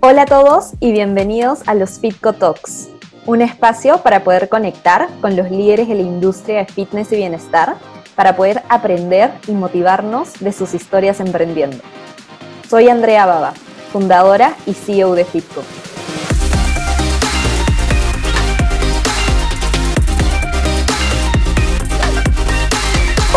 Hola a todos y bienvenidos a los Fitco Talks, un espacio para poder conectar con los líderes de la industria de fitness y bienestar, para poder aprender y motivarnos de sus historias emprendiendo. Soy Andrea Baba, fundadora y CEO de Fitco.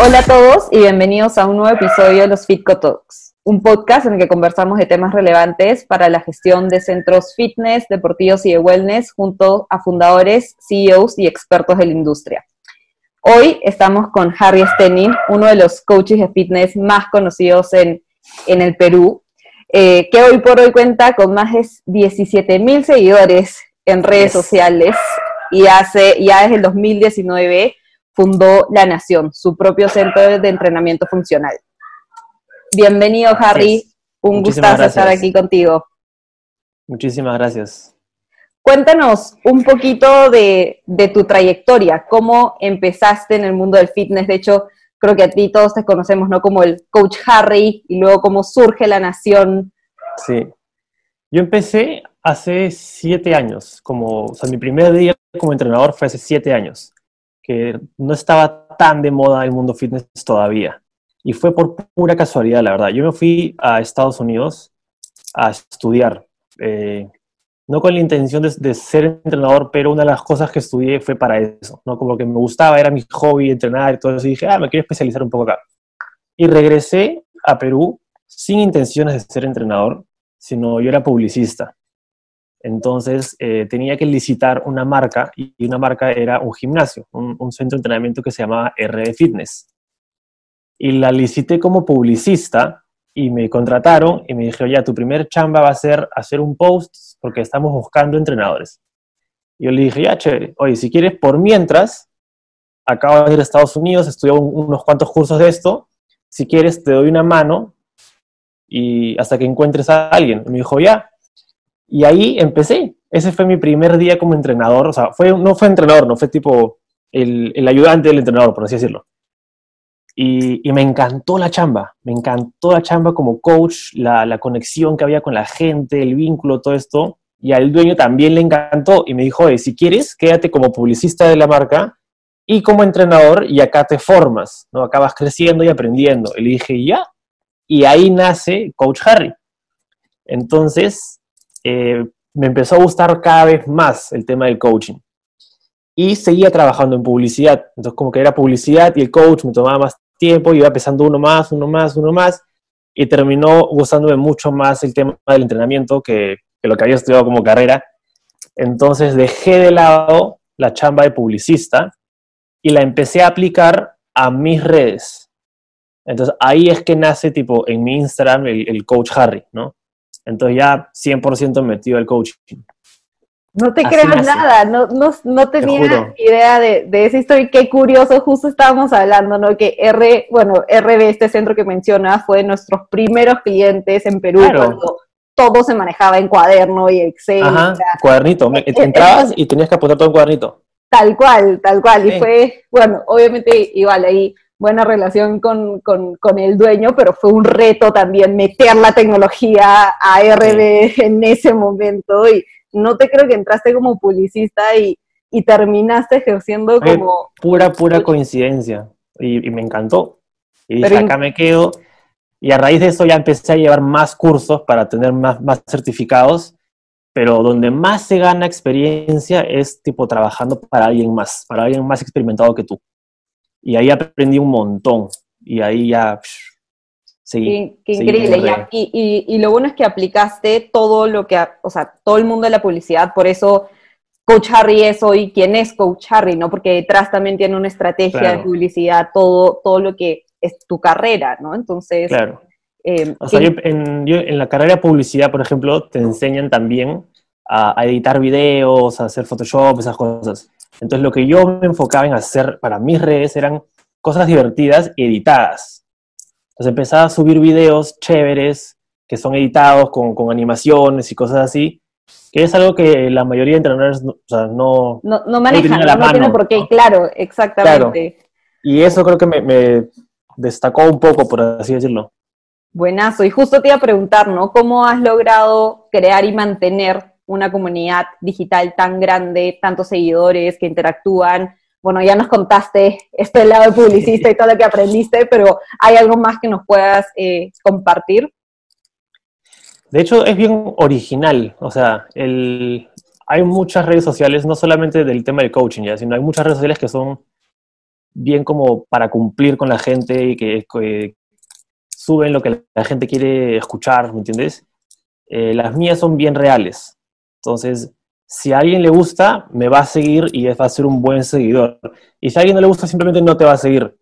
Hola a todos y bienvenidos a un nuevo episodio de los Fitco Talks, un podcast en el que conversamos de temas relevantes para la gestión de centros fitness, deportivos y de wellness junto a fundadores, CEOs y expertos de la industria. Hoy estamos con Harry Stenin, uno de los coaches de fitness más conocidos en, el Perú, eh, que hoy por hoy cuenta con más de 17 mil seguidores en redes sociales y hace ya desde el 2019 fundó La Nación, su propio centro de entrenamiento funcional. Bienvenido, Harry. Un gustazo estar aquí contigo. Muchísimas gracias. Cuéntanos un poquito de, tu trayectoria, cómo empezaste en el mundo del fitness. De hecho, creo que a ti todos te conocemos, ¿no? Como el coach Harry y luego cómo surge la nación. Sí. Yo empecé hace siete años, como, o sea, mi primer día como entrenador fue hace siete años que no estaba tan de moda el mundo fitness todavía. Y fue por pura casualidad, la verdad. Yo me fui a Estados Unidos a estudiar, eh, no con la intención de, ser entrenador, pero una de las cosas que estudié fue para eso, ¿no? Como que me gustaba, era mi hobby entrenar y todo eso, y dije, ah, me quiero especializar un poco acá. Y regresé a Perú sin intenciones de ser entrenador, sino yo era publicista. Entonces eh, tenía que licitar una marca y una marca era un gimnasio, un, centro de entrenamiento que se llamaba RD Fitness. Y la licité como publicista y me contrataron y me dijeron, ya, tu primer chamba va a ser hacer un post porque estamos buscando entrenadores. Y yo le dije, ya, chévere, oye, si quieres, por mientras, acabo de ir a Estados Unidos, estudié unos cuantos cursos de esto, si quieres, te doy una mano y hasta que encuentres a alguien. Y me dijo, ya, y ahí empecé. Ese fue mi primer día como entrenador. O sea, fue, no fue entrenador, no fue tipo el, el ayudante del entrenador, por así decirlo. Y, y, me encantó la chamba, me encantó la chamba como coach, la, la, conexión que había con la gente, el vínculo, todo esto. Y al dueño también le encantó y me dijo, si quieres, quédate como publicista de la marca y como entrenador y acá te formas, ¿no? Acabas creciendo y aprendiendo. Y le dije, ya. Y ahí nace Coach Harry. Entonces, eh, me empezó a gustar cada vez más el tema del coaching. Y seguía trabajando en publicidad. Entonces, como que era publicidad y el coach me tomaba más tiempo, iba empezando uno más, uno más, uno más, y terminó gustándome mucho más el tema del entrenamiento que, que lo que había estudiado como carrera. Entonces, dejé de lado la chamba de publicista y la empecé a aplicar a mis redes. Entonces, ahí es que nace, tipo, en mi Instagram, el, el coach Harry, ¿no? Entonces ya 100% metido el coaching. No te creas nada, no, no, no tenía idea de, de esa historia. Qué curioso, justo estábamos hablando, ¿no? Que R, bueno, RB, este centro que mencionas, fue de nuestros primeros clientes en Perú cuando todo se manejaba en cuaderno y Excel. Ajá, cuadernito. Entrabas y tenías que apuntar todo en cuadernito. Tal cual, tal cual. Y fue, bueno, obviamente igual ahí buena relación con, con, el dueño, pero fue un reto también meter la tecnología a RD en ese momento y no te creo que entraste como publicista y, terminaste ejerciendo como... Pura, pura coincidencia y, me encantó. Y dije, acá me quedo. Y a raíz de eso ya empecé a llevar más cursos para tener más, más certificados, pero donde más se gana experiencia es tipo trabajando para alguien más, para alguien más experimentado que tú. Y ahí aprendí un montón. Y ahí ya seguí. Qué, increíble. Y, y, lo bueno es que aplicaste todo lo que, o sea, todo el mundo de la publicidad, por eso Coach Harry es hoy quien es Coach Harry, ¿no? Porque detrás también tiene una estrategia de publicidad, todo, todo lo que es tu carrera, ¿no? Entonces... Claro. Eh, o sea, en, en, la carrera de publicidad, por ejemplo, te enseñan también a, a, editar videos, a hacer Photoshop, esas cosas. Entonces lo que yo me enfocaba en hacer para mis redes eran cosas divertidas y editadas. Entonces empezaba a subir videos chéveres que son editados con, con animaciones y cosas así, que es algo que la mayoría de entrenadores no, no, no, manejan, no, tiene por qué, claro, exactamente. Y eso creo que me, me, destacó un poco, por así decirlo. Buenazo. Y justo te iba a preguntar, ¿no? ¿Cómo has logrado crear y mantener una comunidad digital tan grande, tantos seguidores que interactúan? Bueno, ya nos contaste este lado de publicista y todo lo que aprendiste, pero ¿hay algo más que nos puedas eh, compartir? De hecho, es bien original. O sea, el, hay muchas redes sociales, no solamente del tema del coaching, ya, sino hay muchas redes sociales que son bien como para cumplir con la gente y que, suben lo que la gente quiere escuchar, ¿me entiendes? Eh, las mías son bien reales. Entonces, si a alguien le gusta, me va a seguir y va a ser un buen seguidor. Y si a alguien no le gusta, simplemente no te va a seguir.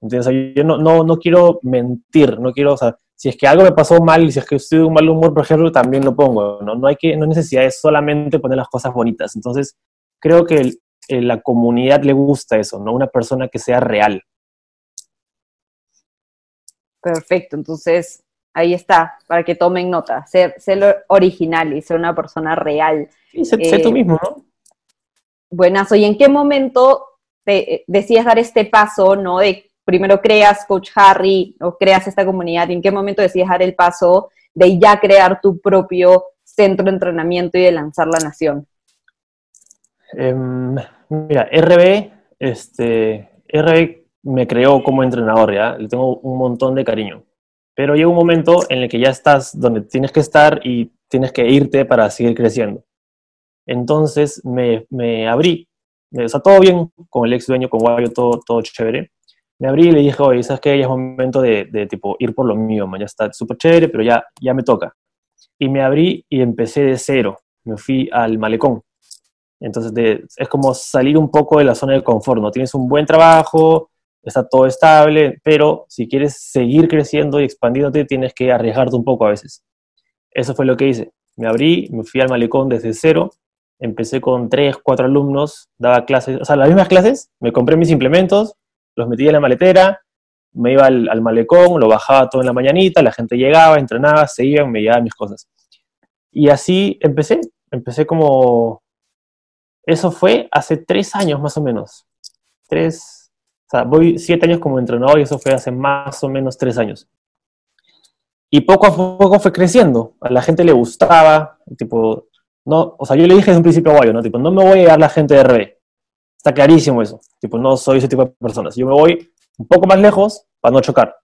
¿Entiendes? Yo no, no, no quiero mentir, no quiero, o sea, si es que algo me pasó mal y si es que estoy de un mal humor, por ejemplo, también lo pongo. No, no hay que, no necesidad de solamente poner las cosas bonitas. Entonces, creo que la comunidad le gusta eso, ¿no? Una persona que sea real. Perfecto, entonces ahí está, para que tomen nota, ser, ser original y ser una persona real. Sí, sé, tú eh, mismo, ¿no? Buenazo, ¿y en qué momento te, eh, decías dar este paso, ¿no? De primero creas Coach Harry o creas esta comunidad, ¿y en qué momento decías dar el paso de ya crear tu propio centro de entrenamiento y de lanzar la nación? Em, mira, RB, este, RB me creó como entrenador, ¿ya? Le tengo un montón de cariño. Pero llega un momento en el que ya estás donde tienes que estar y tienes que irte para seguir creciendo. Entonces me, me abrí, o sea, todo bien con el ex dueño, con Guayo, todo, todo chévere. Me abrí y le dije, oye, ¿sabes qué? Ya es momento de, de tipo ir por lo mío, man. ya está súper chévere, pero ya, ya me toca. Y me abrí y empecé de cero. Me fui al malecón. Entonces es como salir un poco de la zona de confort, ¿no? Tienes un buen trabajo, está todo estable, pero si quieres seguir creciendo y expandiéndote, tienes que arriesgarte un poco a veces. Eso fue lo que hice. Me abrí, me fui al malecón desde cero, empecé con tres, cuatro alumnos, daba clases, o sea, las mismas clases, me compré mis implementos, los metí en la maletera, me iba al, malecón, lo bajaba todo en la mañanita, la gente llegaba, entrenaba, se iban, me llevaban mis cosas. Y así empecé, empecé como... Eso fue hace tres años más o menos. Tres, o sea, voy siete años como entrenador y eso fue hace más o menos tres años. Y poco a poco fue creciendo. A la gente le gustaba, tipo, no, o sea, yo le dije desde un principio a Guayo, ¿no? Tipo, no me voy a llevar la gente de RB. Está clarísimo eso. Tipo, no soy ese tipo de personas. Yo me voy un poco más lejos para no chocar.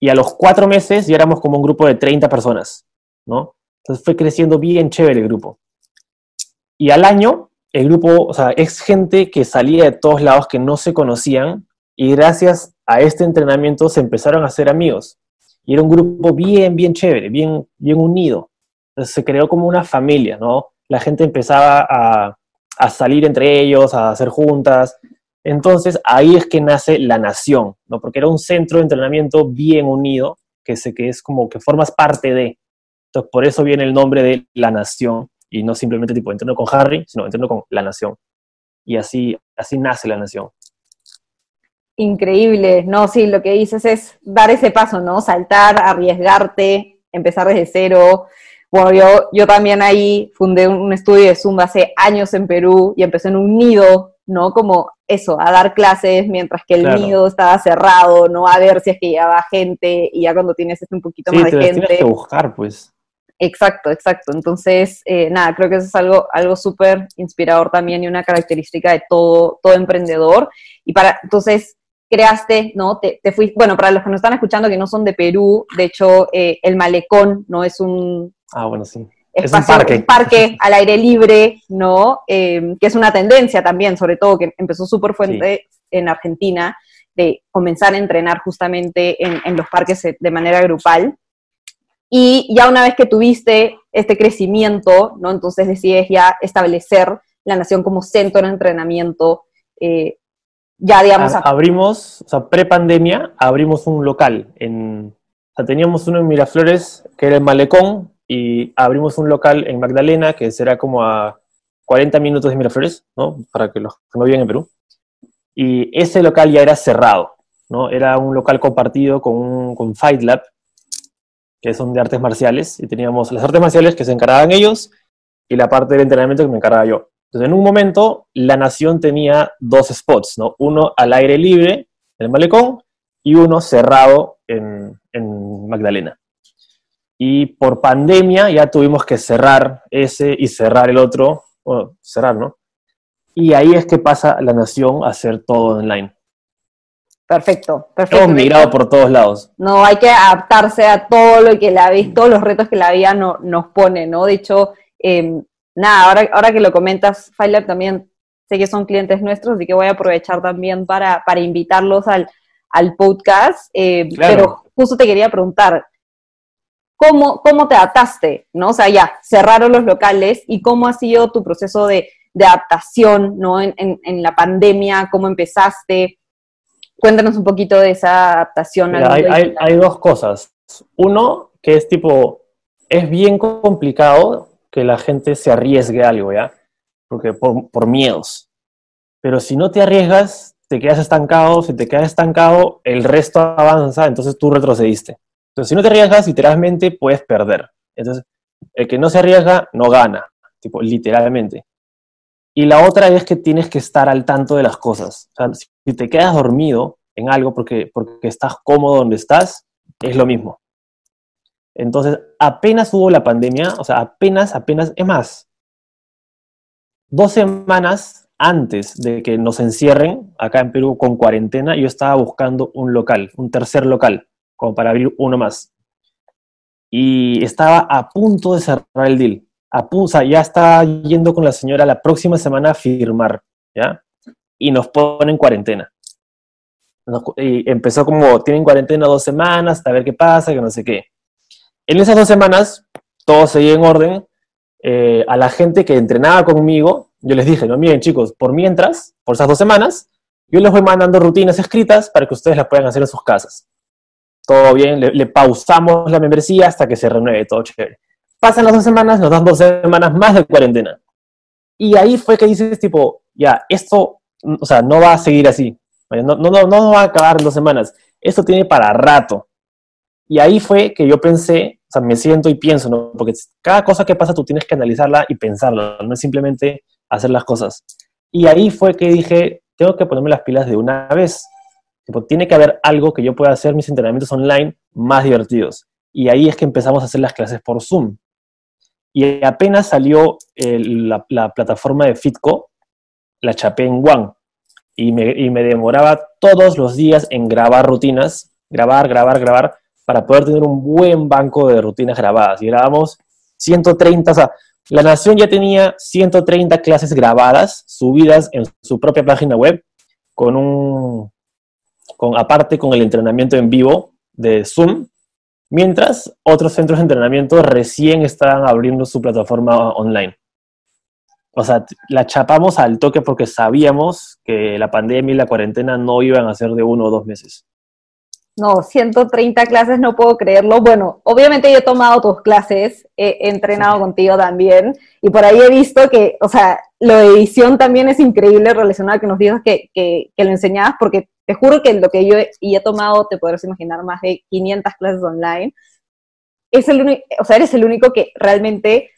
Y a los cuatro meses ya éramos como un grupo de 30 personas, ¿no? Entonces fue creciendo bien chévere el grupo. Y al año el grupo, o sea, es gente que salía de todos lados que no se conocían y gracias a este entrenamiento se empezaron a hacer amigos. Y era un grupo bien, bien chévere, bien, bien unido. Entonces se creó como una familia, ¿no? La gente empezaba a, a salir entre ellos, a hacer juntas. Entonces ahí es que nace la nación, ¿no? Porque era un centro de entrenamiento bien unido, que, se, que es como que formas parte de. Entonces por eso viene el nombre de la nación y no simplemente tipo entreno con Harry, sino entreno con la nación. Y así, así nace la nación. Increíble, no, sí, lo que dices es dar ese paso, ¿no? Saltar, arriesgarte, empezar desde cero. Bueno, yo, yo también ahí fundé un estudio de Zumba hace años en Perú y empecé en un nido, ¿no? Como eso, a dar clases mientras que el nido estaba cerrado, ¿no? A ver si es que llevaba gente y ya cuando tienes este un poquito más de gente. Tienes que buscar, pues. Exacto, exacto. Entonces, eh, nada, creo que eso es algo, algo súper inspirador también y una característica de todo, todo emprendedor. Y para, entonces, creaste, ¿no? Te, te fuiste, bueno, para los que nos están escuchando que no son de Perú, de hecho, eh, el malecón, ¿no? Es un... Ah, bueno, sí. es un parque. Un parque al aire libre, ¿no? Em, que es una tendencia también, sobre todo, que empezó súper fuerte en Argentina, de comenzar a entrenar justamente en, en los parques de manera grupal. Y ya una vez que tuviste este crecimiento, ¿no? Entonces decides ya establecer la nación como centro de entrenamiento. Eh, ya, digamos... Abrimos, o sea, pre-pandemia, abrimos un local. En, o sea, teníamos uno en Miraflores, que era el Malecón, y abrimos un local en Magdalena, que será como a 40 minutos de Miraflores, ¿no? Para que los que no viven en Perú. Y ese local ya era cerrado, ¿no? Era un local compartido con, con Fight Lab, que son de artes marciales, y teníamos las artes marciales que se encargaban ellos y la parte del entrenamiento que me encargaba yo. Entonces, en un momento, la nación tenía dos spots, ¿no? Uno al aire libre, en el malecón, y uno cerrado en, en Magdalena. Y por pandemia ya tuvimos que cerrar ese y cerrar el otro, bueno, cerrar, ¿no? Y ahí es que pasa la nación a hacer todo online. Perfecto, perfecto. Hemos migrado por todos lados. No, hay que adaptarse a todo lo que la vida, todos los retos que la vida no, nos pone, ¿no? De hecho, em, nada, ahora, ahora que lo comentas, Filab también sé que son clientes nuestros, así que voy a aprovechar también para, para invitarlos al, al podcast. Eh, pero justo te quería preguntar, ¿cómo, ¿cómo te adaptaste? ¿no? O sea, ya cerraron los locales y cómo ha sido tu proceso de, de adaptación ¿no? En, en, en, la pandemia, cómo empezaste. Cuéntanos un poquito de esa adaptación. Mira, hay, hay, hay, dos cosas. Uno, que es tipo, es bien complicado que la gente se arriesgue a algo, ¿ya? Porque por, por miedos. Pero si no te arriesgas, te quedas estancado. Si te quedas estancado, el resto avanza, entonces tú retrocediste. Entonces, si no te arriesgas, literalmente puedes perder. Entonces, el que no se arriesga, no gana, tipo, literalmente. Y la otra es que tienes que estar al tanto de las cosas. O sea, si te quedas dormido en algo porque, porque estás cómodo donde estás, es lo mismo. Entonces, apenas hubo la pandemia, o sea, apenas, apenas, es más, dos semanas antes de que nos encierren acá en Perú con cuarentena, yo estaba buscando un local, un tercer local, como para abrir uno más. Y estaba a punto de cerrar el deal apusa, ya está yendo con la señora la próxima semana a firmar, ¿ya? Y nos pone en cuarentena. y empezó como, tienen cuarentena dos semanas, hasta ver qué pasa, que no sé qué. En esas dos semanas, todo seguía en orden. Eh, a la gente que entrenaba conmigo, yo les dije, no, miren chicos, por mientras, por esas dos semanas, yo les voy mandando rutinas escritas para que ustedes las puedan hacer en sus casas. Todo bien, le, le pausamos la membresía hasta que se renueve, todo chévere. Pasan las dos semanas, nos dan dos semanas más de cuarentena. Y ahí fue que dices, tipo, ya, esto, o sea, no va a seguir así. No, no, no, no va a acabar en dos semanas. Esto tiene para rato. Y ahí fue que yo pensé, o sea, me siento y pienso, ¿no? Porque cada cosa que pasa tú tienes que analizarla y pensarla, no es simplemente hacer las cosas. Y ahí fue que dije, tengo que ponerme las pilas de una vez. Tipo, tiene que haber algo que yo pueda hacer mis entrenamientos online más divertidos. Y ahí es que empezamos a hacer las clases por Zoom. Y apenas salió la, plataforma de Fitco, la chapé en One. Y me, y me demoraba todos los días en grabar rutinas, grabar, grabar, grabar, para poder tener un buen banco de rutinas grabadas. Y grabamos 130, o sea, la Nación ya tenía 130 clases grabadas, subidas en su propia página web, con un, con, aparte con el entrenamiento en vivo de Zoom, mientras otros centros de entrenamiento recién estaban abriendo su plataforma online. O sea, la chapamos al toque porque sabíamos que la pandemia y la cuarentena no iban a ser de uno o dos meses. No, 130 clases, no puedo creerlo. Bueno, obviamente yo he tomado tus clases, he, entrenado sí. contigo también, y por ahí he visto que, o sea, lo de edición también es increíble relacionado a que nos digas que, que, que lo enseñabas, porque te juro que lo que yo he, y he tomado, te podrás imaginar, más de 500 clases online, es el o sea, eres el único que realmente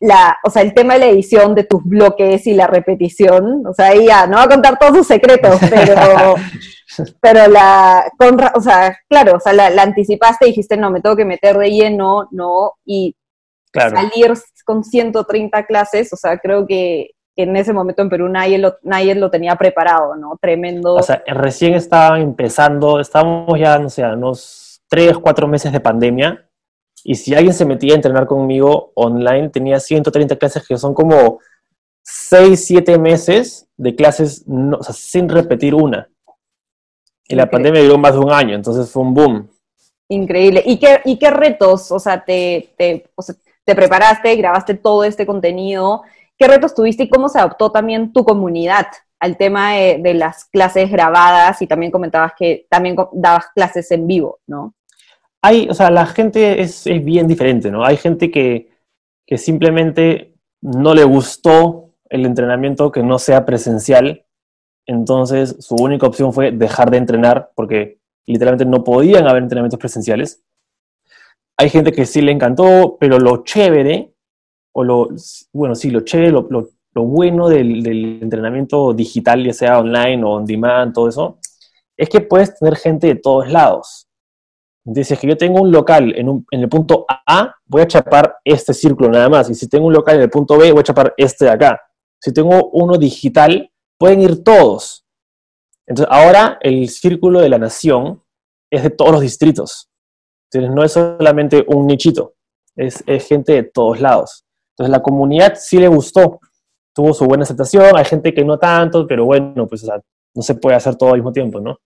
la, o sea, el tema de la edición de tus bloques y la repetición, o sea, ella no va a contar todos sus secretos, pero, pero la, con, o sea, claro, o sea, la, la, anticipaste y dijiste, no, me tengo que meter de lleno, no, y claro. salir con 130 clases, o sea, creo que en ese momento en Perú nadie lo, nadie lo tenía preparado, ¿no? Tremendo. O sea, recién estaban empezando, estábamos ya, no sé, unos 3, 4 meses de pandemia, y si alguien se metía a entrenar conmigo online, tenía 130 clases que son como 6, 7 meses de clases no, o sea, sin repetir una. Y la pandemia duró más de un año, entonces fue un boom. Increíble. ¿Y qué, y qué retos, o sea, te, te, o sea, te preparaste, grabaste todo este contenido? ¿Qué retos tuviste y cómo se adoptó también tu comunidad al tema de, de las clases grabadas? Y también comentabas que también dabas clases en vivo, ¿no? Hay, o sea, la gente es, es bien diferente, ¿no? Hay gente que, que simplemente no le gustó el entrenamiento que no sea presencial, entonces su única opción fue dejar de entrenar porque literalmente no podían haber entrenamientos presenciales. Hay gente que sí le encantó, pero lo chévere, o lo, bueno, sí, lo chévere, lo, bueno del, del, entrenamiento digital, ya sea online o on demand, todo eso, es que puedes tener gente de todos lados. Dices que yo tengo un local en, el punto A, voy a chapar este círculo nada más. Y si tengo un local en el punto B, voy a chapar este de acá. Si tengo uno digital, pueden ir todos. Entonces, ahora el círculo de la nación es de todos los distritos. Entonces, no es solamente un nichito, es, gente de todos lados. Entonces, la comunidad sí le gustó, tuvo su buena aceptación, hay gente que no tanto, pero bueno, pues no se puede hacer todo al mismo tiempo, ¿no?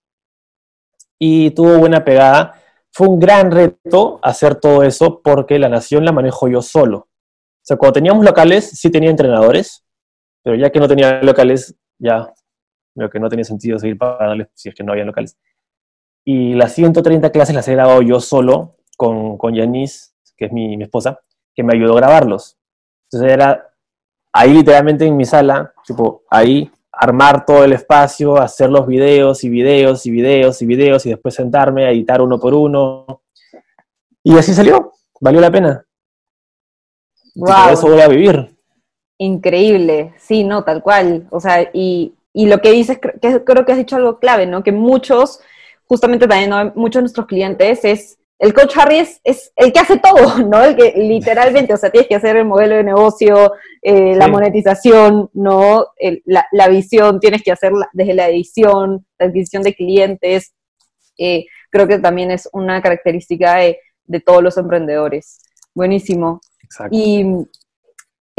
Y tuvo buena pegada. Fue un gran reto hacer todo eso porque la nación la manejo yo solo. O sea, cuando teníamos locales, sí tenía entrenadores, pero ya que no tenía locales, ya lo que no tenía sentido seguir pagándoles si es que no había locales. Y las 130 clases las he grabado yo solo con, con Yanis, que es mi, mi, esposa, que me ayudó a grabarlos. Entonces era ahí literalmente en mi sala, tipo ahí armar todo el espacio, hacer los videos y videos y videos y videos y después sentarme a editar uno por uno. Y así salió, valió la pena. Wow. eso voy a vivir. Increíble, sí, no, tal cual. O sea, y, y lo que dices, que creo que has dicho algo clave, ¿no? Que muchos, justamente también, muchos de nuestros clientes es, el coach Harry es, el que hace todo, ¿no? El que literalmente, o sea, tienes que hacer el modelo de negocio, eh, la monetización, ¿no? la, visión, tienes que hacer desde la edición, la adquisición de clientes. Eh, creo que también es una característica de, de todos los emprendedores. Buenísimo. Exacto. Y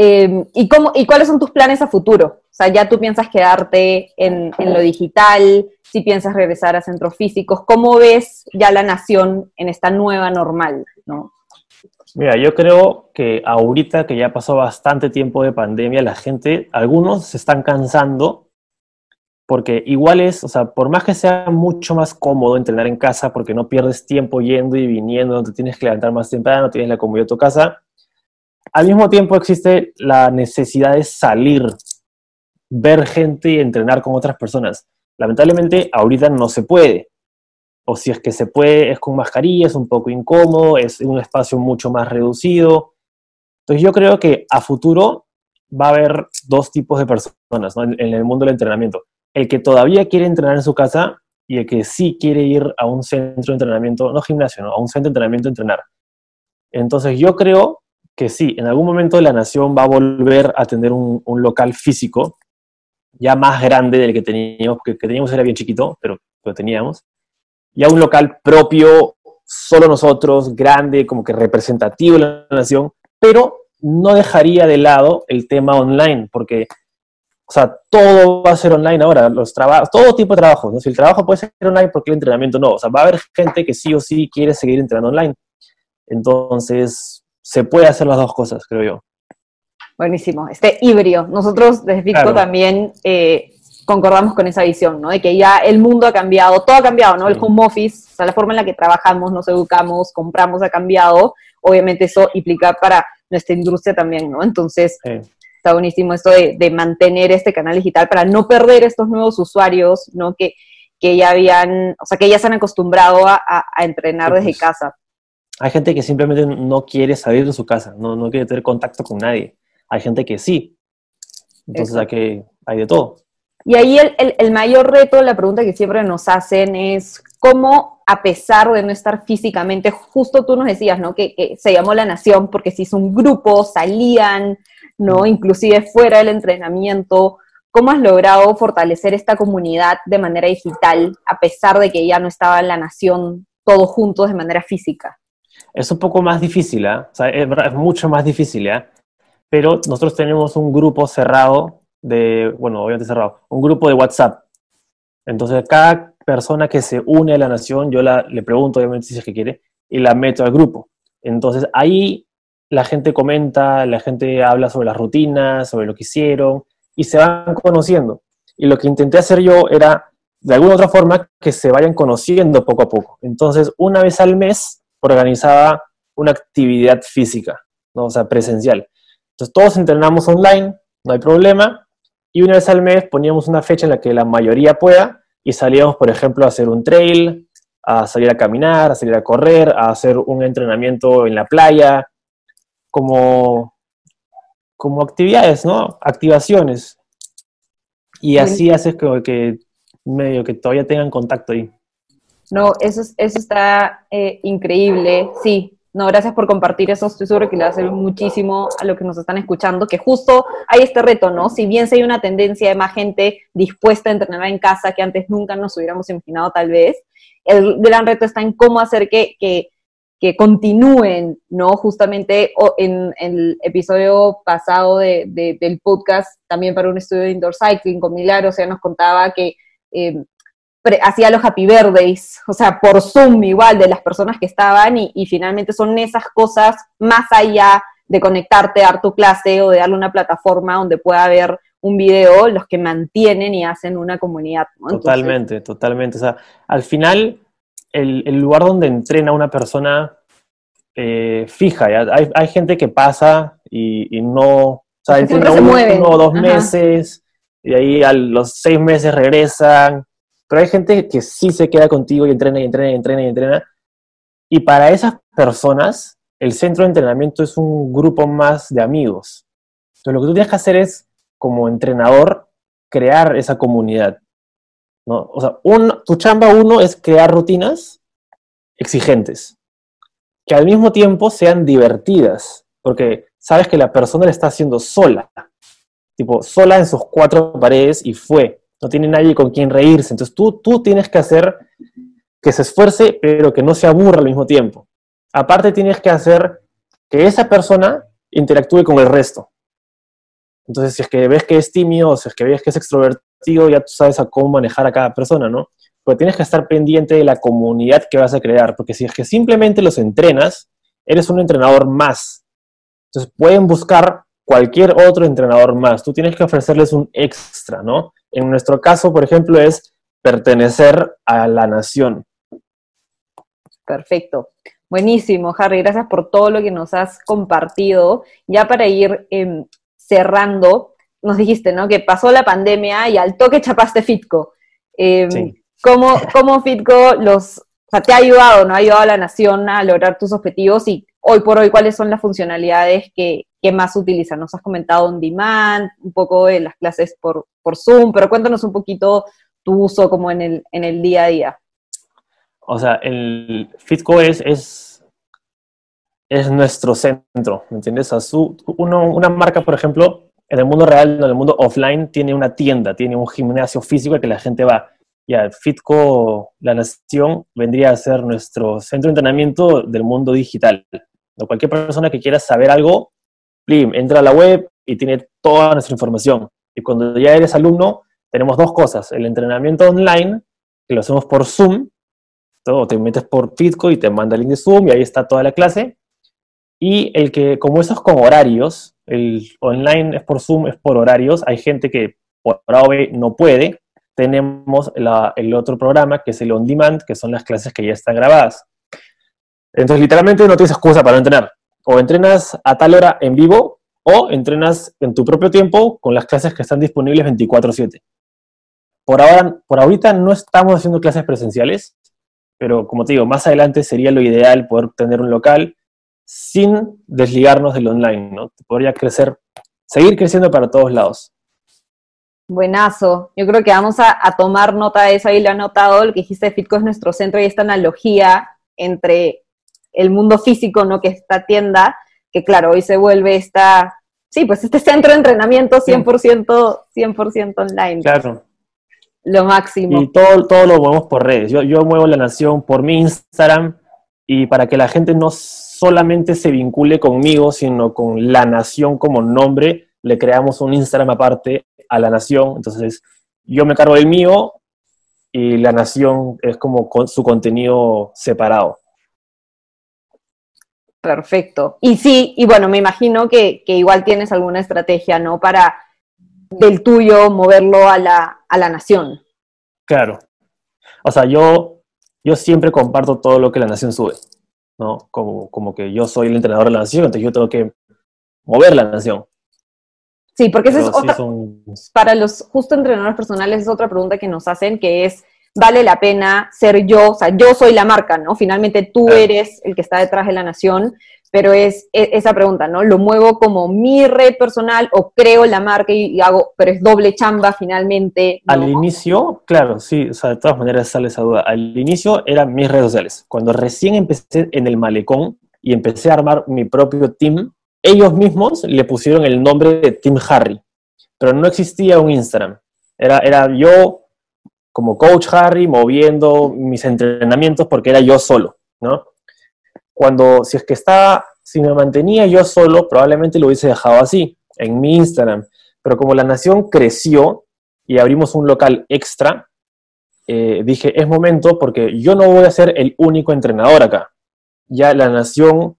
Em, ¿y, cómo, ¿Y cuáles son tus planes a futuro? O sea, ya tú piensas quedarte en, lo digital, si piensas regresar a centros físicos, ¿cómo ves ya la nación en esta nueva normal? ¿no? Mira, yo creo que ahorita que ya pasó bastante tiempo de pandemia, la gente, algunos se están cansando porque igual es, o sea, por más que sea mucho más cómodo entrenar en casa porque no pierdes tiempo yendo y viniendo, no te tienes que levantar más temprano, tienes la comodidad de tu casa, al mismo tiempo existe la necesidad de salir, ver gente y entrenar con otras personas. Lamentablemente ahorita no se puede. O si es que se puede, es con mascarilla, es un poco incómodo, es un espacio mucho más reducido. Entonces yo creo que a futuro va a haber dos tipos de personas en, el mundo del entrenamiento. El que todavía quiere entrenar en su casa y el que sí quiere ir a un centro de entrenamiento, no gimnasio, a un centro de entrenamiento a entrenar. Entonces yo creo que sí, en algún momento la nación va a volver a tener un, local físico ya más grande del que teníamos, porque que teníamos era bien chiquito, pero lo teníamos, ya un local propio, solo nosotros, grande, como que representativo de la nación, pero no dejaría de lado el tema online, porque, o sea, todo va a ser online ahora, los trabajos, todo tipo de trabajo, ¿no? Si el trabajo puede ser online, ¿por qué el entrenamiento no? O sea, va a haber gente que sí o sí quiere seguir entrenando online. Entonces, se puede hacer las dos cosas, creo yo. Buenísimo, este híbrido. Nosotros desde Ficto también eh, concordamos con esa visión, ¿no? De que ya el mundo ha cambiado, todo ha cambiado, ¿no? El home office, o sea, la forma en la que trabajamos, nos educamos, compramos ha cambiado. Obviamente eso implica para nuestra industria también, ¿no? Entonces, está buenísimo esto de, mantener este canal digital para no perder estos nuevos usuarios, ¿no? Que, que ya habían, o sea, que ya se han acostumbrado a, entrenar desde pues. casa. Hay gente que simplemente no quiere salir de su casa, no, no quiere tener contacto con nadie. Hay gente que sí. Entonces hay, que, hay de todo. Y ahí el, el, mayor reto, la pregunta que siempre nos hacen es cómo, a pesar de no estar físicamente, justo tú nos decías, ¿no? Que, que, se llamó La Nación porque se hizo un grupo, salían, ¿no? Inclusive fuera del entrenamiento. ¿Cómo has logrado fortalecer esta comunidad de manera digital, a pesar de que ya no estaba La Nación todos juntos de manera física? Es un poco más difícil, ¿eh? o sea, es, mucho más difícil, ¿eh? pero nosotros tenemos un grupo cerrado de, bueno, obviamente cerrado, un grupo de WhatsApp. Entonces, cada persona que se une a la nación, yo la, le pregunto, obviamente, si es que quiere, y la meto al grupo. Entonces, ahí la gente comenta, la gente habla sobre las rutinas, sobre lo que hicieron, y se van conociendo. Y lo que intenté hacer yo era, de alguna otra forma, que se vayan conociendo poco a poco. Entonces, una vez al mes, organizaba una actividad física, ¿no? o sea, presencial. Entonces todos entrenamos online, no hay problema, y una vez al mes poníamos una fecha en la que la mayoría pueda y salíamos, por ejemplo, a hacer un trail, a salir a caminar, a salir a correr, a hacer un entrenamiento en la playa, como, como actividades, ¿no? Activaciones. Y así haces que, que medio que todavía tengan contacto ahí. No, eso, eso está eh, increíble, sí. No, gracias por compartir eso, estoy seguro que le va a servir muchísimo a lo que nos están escuchando, que justo hay este reto, ¿no? Si bien si hay una tendencia de más gente dispuesta a entrenar en casa que antes nunca nos hubiéramos imaginado tal vez, el gran reto está en cómo hacer que, que, que continúen, ¿no? Justamente en, el episodio pasado de, del podcast, también para un estudio de indoor cycling con Milagro, o sea, nos contaba que eh, hacía los happy birthdays, o sea, por Zoom igual de las personas que estaban y, finalmente son esas cosas más allá de conectarte, dar tu clase o de darle una plataforma donde pueda haber un video, los que mantienen y hacen una comunidad. Totalmente, totalmente. O sea, al final, el, lugar donde entrena una persona eh, fija, Hay, gente que pasa y, no, o sea, entrena uno, o dos meses y ahí a los seis meses regresan pero hay gente que sí se queda contigo y entrena y entrena y entrena y entrena. Y para esas personas, el centro de entrenamiento es un grupo más de amigos. Entonces, lo que tú tienes que hacer es, como entrenador, crear esa comunidad. ¿no? O sea, un, tu chamba uno es crear rutinas exigentes, que al mismo tiempo sean divertidas, porque sabes que la persona le está haciendo sola, tipo, sola en sus cuatro paredes y fue no tiene nadie con quien reírse. Entonces tú, tú tienes que hacer que se esfuerce, pero que no se aburra al mismo tiempo. Aparte tienes que hacer que esa persona interactúe con el resto. Entonces, si es que ves que es tímido, si es que ves que es extrovertido, ya tú sabes a cómo manejar a cada persona, ¿no? Pero tienes que estar pendiente de la comunidad que vas a crear, porque si es que simplemente los entrenas, eres un entrenador más. Entonces, pueden buscar cualquier otro entrenador más. Tú tienes que ofrecerles un extra, ¿no? En nuestro caso, por ejemplo, es pertenecer a la nación. Perfecto. Buenísimo, Harry. Gracias por todo lo que nos has compartido. Ya para ir em, cerrando, nos dijiste, ¿no? Que pasó la pandemia y al toque chapaste Fitco. Em, ¿cómo, Fitco los, te ha ayudado, ¿no? Ha ayudado a la nación a lograr tus objetivos y hoy por hoy, ¿cuáles son las funcionalidades que, ¿qué más utilizan? Nos has comentado on demand, un poco de las clases por, Zoom, pero cuéntanos un poquito tu uso como en el, día a día. O sea, el Fitco es, es, es nuestro centro, ¿me entiendes? una marca, por ejemplo, en el mundo real, en el mundo offline, tiene una tienda, tiene un gimnasio físico al que la gente va. Ya, Fitco, la nación, vendría a ser nuestro centro de entrenamiento del mundo digital. Cualquier persona que quiera saber algo, entra a la web y tiene toda nuestra información. Y cuando ya eres alumno, tenemos dos cosas. El entrenamiento online, que lo hacemos por Zoom, todo, te metes por Fitco y te manda el link de Zoom y ahí está toda la clase. Y el que, como eso es con horarios, el online es por Zoom, es por horarios, hay gente que por ahora no puede, tenemos el otro programa que es el On Demand, que son las clases que ya están grabadas. Entonces, literalmente no tienes excusa para no entrenar o entrenas a tal hora en vivo o entrenas en tu propio tiempo con las clases que están disponibles 24/7. Por ahora, por ahorita no estamos haciendo clases presenciales, pero como te digo, más adelante sería lo ideal poder tener un local sin desligarnos del online, ¿no? Podría crecer, seguir creciendo para todos lados. Buenazo. Yo creo que vamos a, tomar nota de eso, ahí lo he anotado, lo que dijiste Fitco es nuestro centro y esta analogía entre el mundo físico, ¿no? Que esta tienda, que claro, hoy se vuelve esta, sí, pues este centro de entrenamiento 100%, 100% online. Claro. Lo máximo. Y todo, todo lo movemos por redes. Yo, yo muevo la nación por mi Instagram y para que la gente no solamente se vincule conmigo, sino con la nación como nombre, le creamos un Instagram aparte a la nación. Entonces, yo me cargo del mío y la nación es como con su contenido separado. Perfecto. Y sí, y bueno, me imagino que, igual tienes alguna estrategia, ¿no? Para del tuyo moverlo a la, a la nación. Claro. O sea, yo, yo siempre comparto todo lo que la nación sube, ¿no? Como, como que yo soy el entrenador de la nación, entonces yo tengo que mover la nación. Sí, porque esa es otra, para los justo entrenadores personales es otra pregunta que nos hacen, que es, vale la pena ser yo, o sea, yo soy la marca, ¿no? Finalmente tú eres el que está detrás de la nación, pero es, esa pregunta, ¿no? ¿Lo muevo como mi red personal o creo la marca y, hago, pero es doble chamba finalmente? Al inicio, claro, sí, o sea, de todas maneras sale esa duda. Al inicio eran mis redes sociales. Cuando recién empecé en el malecón y empecé a armar mi propio team, ellos mismos le pusieron el nombre de Team Harry, pero no existía un Instagram. Era, era yo como coach Harry moviendo mis entrenamientos porque era yo solo, ¿no? Cuando, si es que estaba, si me mantenía yo solo, probablemente lo hubiese dejado así, en mi Instagram. Pero como la nación creció y abrimos un local extra, eh, dije, es momento porque yo no voy a ser el único entrenador acá. Ya la nación,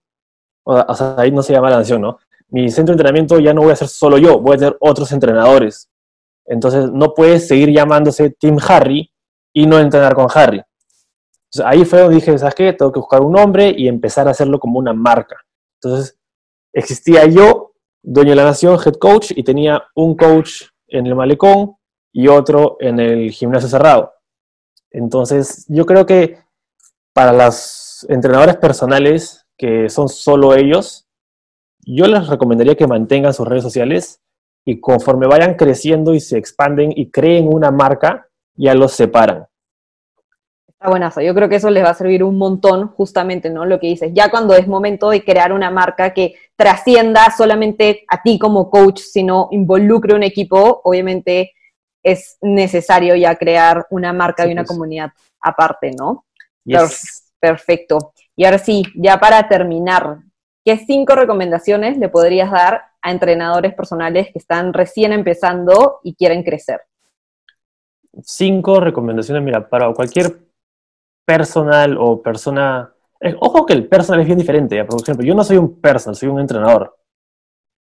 o sea, ahí no se llama la nación, ¿no? Mi centro de entrenamiento ya no voy a ser solo yo, voy a tener otros entrenadores. Entonces no puedes seguir llamándose Team Harry y no entrenar con Harry ahí fue donde dije, ¿sabes qué? Tengo que buscar un nombre y empezar a hacerlo como una marca. Entonces existía yo, dueño de la nación, head coach, y tenía un coach en el malecón y otro en el gimnasio cerrado. Entonces yo creo que para los entrenadores personales que son solo ellos, yo les recomendaría que mantengan sus redes sociales y conforme vayan creciendo y se expanden y creen una marca, ya los separan. Está buenazo. Yo creo que eso les va a servir un montón, justamente, ¿no? Lo que dices. Ya cuando es momento de crear una marca que trascienda solamente a ti como coach, sino involucre un equipo, obviamente es necesario ya crear una marca y una pues. comunidad aparte, ¿no? Perfecto. Y ahora sí, ya para terminar, ¿qué cinco recomendaciones le podrías dar a entrenadores personales que están recién empezando y quieren crecer? Cinco recomendaciones, mira, para cualquier personal o persona... ojo que el personal es bien diferente. Por ejemplo, yo no soy un personal, soy un entrenador.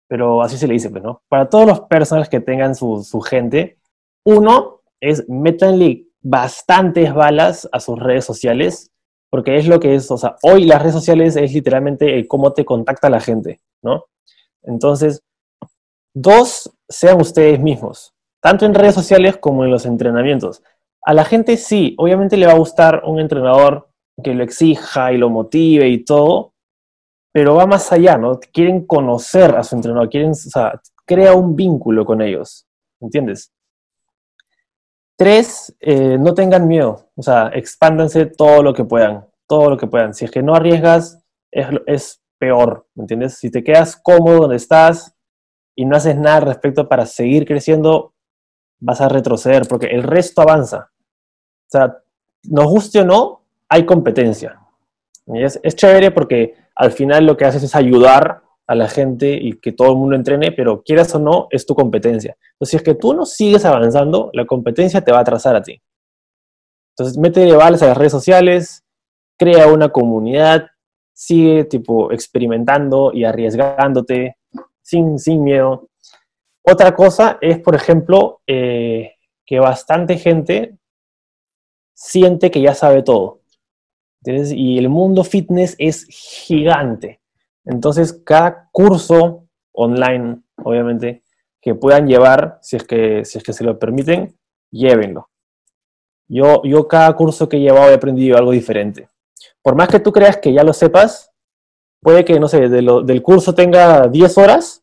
Pero así se le dice, pues, ¿no? Para todos los personales que tengan su, gente, uno es métanle bastantes balas a sus redes sociales, porque es lo que es, o sea, hoy las redes sociales es literalmente cómo te contacta la gente, ¿no? Entonces, dos, sean ustedes mismos, tanto en redes sociales como en los entrenamientos a la gente sí, obviamente le va a gustar un entrenador que lo exija y lo motive y todo, pero va más allá, ¿no? Quieren conocer a su entrenador, quieren, o sea, crea un vínculo con ellos, ¿entiendes? Tres, eh, no tengan miedo, o sea, expándanse todo lo que puedan, todo lo que puedan. Si es que no arriesgas, es, es peor, ¿me entiendes? Si te quedas cómodo donde estás y no haces nada al respecto para seguir creciendo, vas a retroceder porque el resto avanza. O sea, nos guste o no, hay competencia. Es, es chévere porque al final lo que haces es ayudar a la gente y que todo el mundo entrene, pero quieras o no, es tu competencia. Entonces, si es que tú no sigues avanzando, la competencia te va a atrasar a ti. Entonces, métele vales a las redes sociales, crea una comunidad, sigue tipo experimentando y arriesgándote sin, sin miedo. Otra cosa es, por ejemplo, eh, que bastante gente siente que ya sabe todo. Y el mundo fitness es gigante. Entonces, cada curso online, obviamente, que puedan llevar, si es que, si es que se lo permiten, llévenlo. Yo, yo cada curso que he llevado he aprendido algo diferente. Por más que tú creas que ya lo sepas, puede que, no sé, del curso tenga 10 horas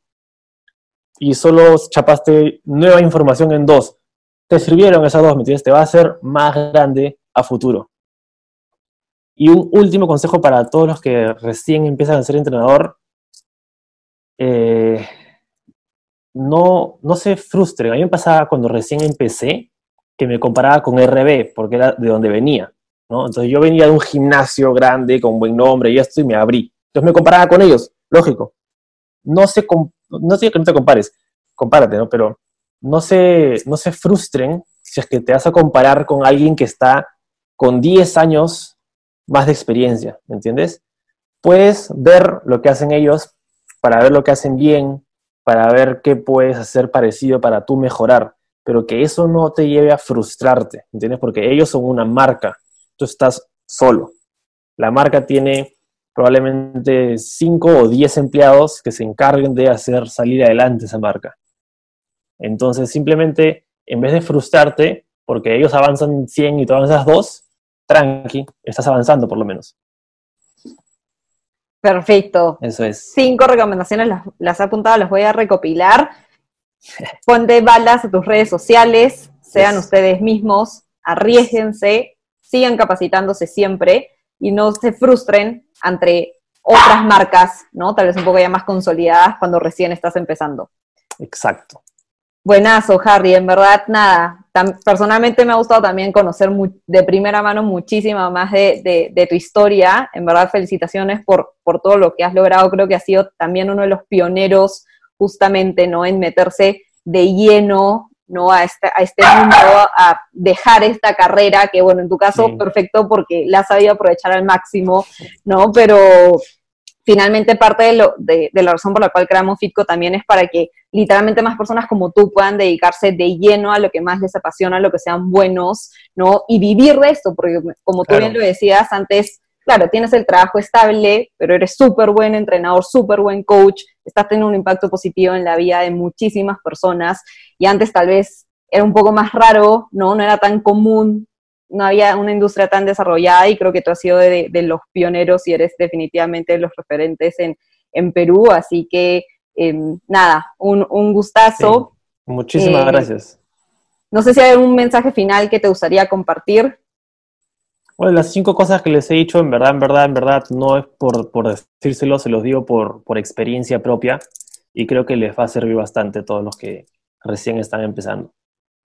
y solo chapaste nueva información en dos, te sirvieron esas dos, ¿me Te va a hacer más grande a futuro. Y un último consejo para todos los que recién empiezan a ser entrenador, eh, no, no se frustren. A mí me pasaba cuando recién empecé que me comparaba con RB, porque era de donde venía. Entonces yo venía de un gimnasio grande, con buen nombre y esto, y me abrí. Entonces me comparaba con ellos, lógico. No se, no sé que no te compares, compárate, ¿no? Pero no se, no se frustren si es que te vas a comparar con alguien que está con 10 años más de experiencia, ¿me entiendes? Puedes ver lo que hacen ellos para ver lo que hacen bien, para ver qué puedes hacer parecido para tú mejorar, pero que eso no te lleve a frustrarte, ¿entiendes? Porque ellos son una marca, tú estás solo. La marca tiene probablemente 5 o 10 empleados que se encarguen de hacer salir adelante esa marca. Entonces, simplemente, en vez de frustrarte, porque ellos avanzan 100 y tú avanzas 2, tranqui, estás avanzando por lo menos. Perfecto. Eso es. Cinco recomendaciones las, las he apuntado, las voy a recopilar. Ponte balas a tus redes sociales, sean ustedes mismos, arriesguense, sigan capacitándose siempre y no se frustren ante otras marcas, ¿no? Tal vez un poco ya más consolidadas cuando recién estás empezando. Exacto. Buenazo, Harry, en verdad, nada. personalmente me ha gustado también conocer de primera mano muchísima más de, de- de tu historia. En verdad, felicitaciones por, por todo lo que has logrado. Creo que has sido también uno de los pioneros justamente, ¿no? En meterse de lleno, ¿no? A este, a este mundo, a dejar esta carrera, que bueno, en tu caso, Sí. perfecto porque la has sabido aprovechar al máximo, ¿no? Pero finalmente parte de, lo, de, de la razón por la cual creamos Fitco también es para que literalmente más personas como tú puedan dedicarse de lleno a lo que más les apasiona, a lo que sean buenos, ¿no? Y vivir de esto, porque como tú Claro. bien lo decías antes, claro, tienes el trabajo estable, pero eres súper buen entrenador, súper buen coach, estás teniendo un impacto positivo en la vida de muchísimas personas, y antes tal vez era un poco más raro, ¿no? No era tan común, no había una industria tan desarrollada, y creo que tú has sido de, de los pioneros y eres definitivamente de los referentes en, en Perú, así que em, nada, un, un gustazo. Muchísimas Eh, gracias. No sé si hay algún mensaje final que te gustaría compartir. Bueno, las cinco cosas que les he dicho, en verdad, en verdad, en verdad, no es por, por decírselo, se los digo por, por experiencia propia y creo que les va a servir bastante a todos los que recién están empezando.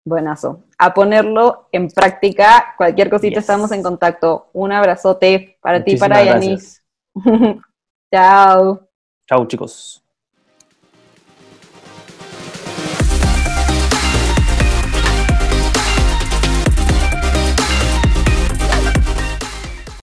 Buenazo. A ponerlo en práctica. Cualquier cosita Yes. estamos en contacto. Un abrazote para ti, Muchísimas para Yanis. Chao. Chao, chicos.